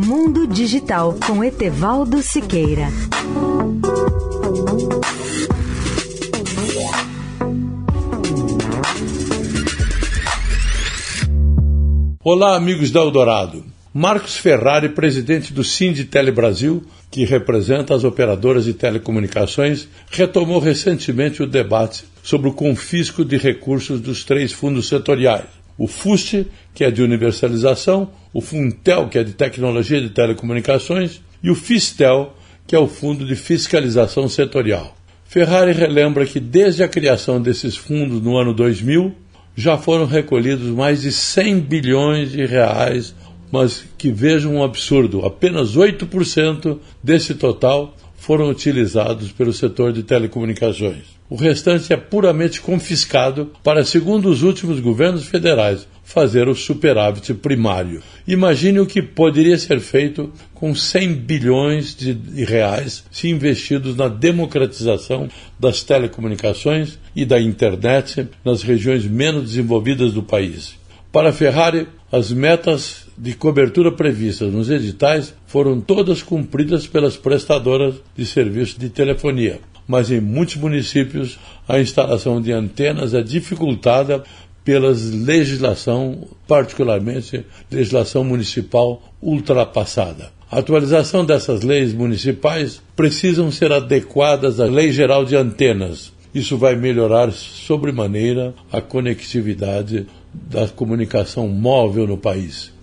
Mundo Digital com Etevaldo Siqueira. Olá, amigos da Eldorado. Marcos Ferrari, presidente do Sinditele Brasil, que representa as operadoras de telecomunicações, retomou recentemente o debate sobre o confisco de recursos dos três fundos setoriais. O FUST, que é de universalização, o FUNTEL, que é de tecnologia de telecomunicações, e o FISTEL, que é o Fundo de Fiscalização Setorial. Ferrari relembra que desde a criação desses fundos no ano 2000, já foram recolhidos mais de 100 bilhões de reais mas que vejam um absurdo: apenas 8% desse total foram utilizados pelo setor de telecomunicações. O restante é puramente confiscado para, segundo os últimos governos federais, fazer o superávit primário. Imagine o que poderia ser feito com 100 bilhões de reais se investidos na democratização das telecomunicações e da internet nas regiões menos desenvolvidas do país. Para a Ferrari, as metas de cobertura previstas nos editais foram todas cumpridas pelas prestadoras de serviço de telefonia, mas em muitos municípios a instalação de antenas é dificultada pela legislação, particularmente legislação municipal ultrapassada. A atualização dessas leis municipais precisam ser adequadas à Lei Geral de Antenas. Isso vai melhorar sobremaneira a conectividade da comunicação móvel no país.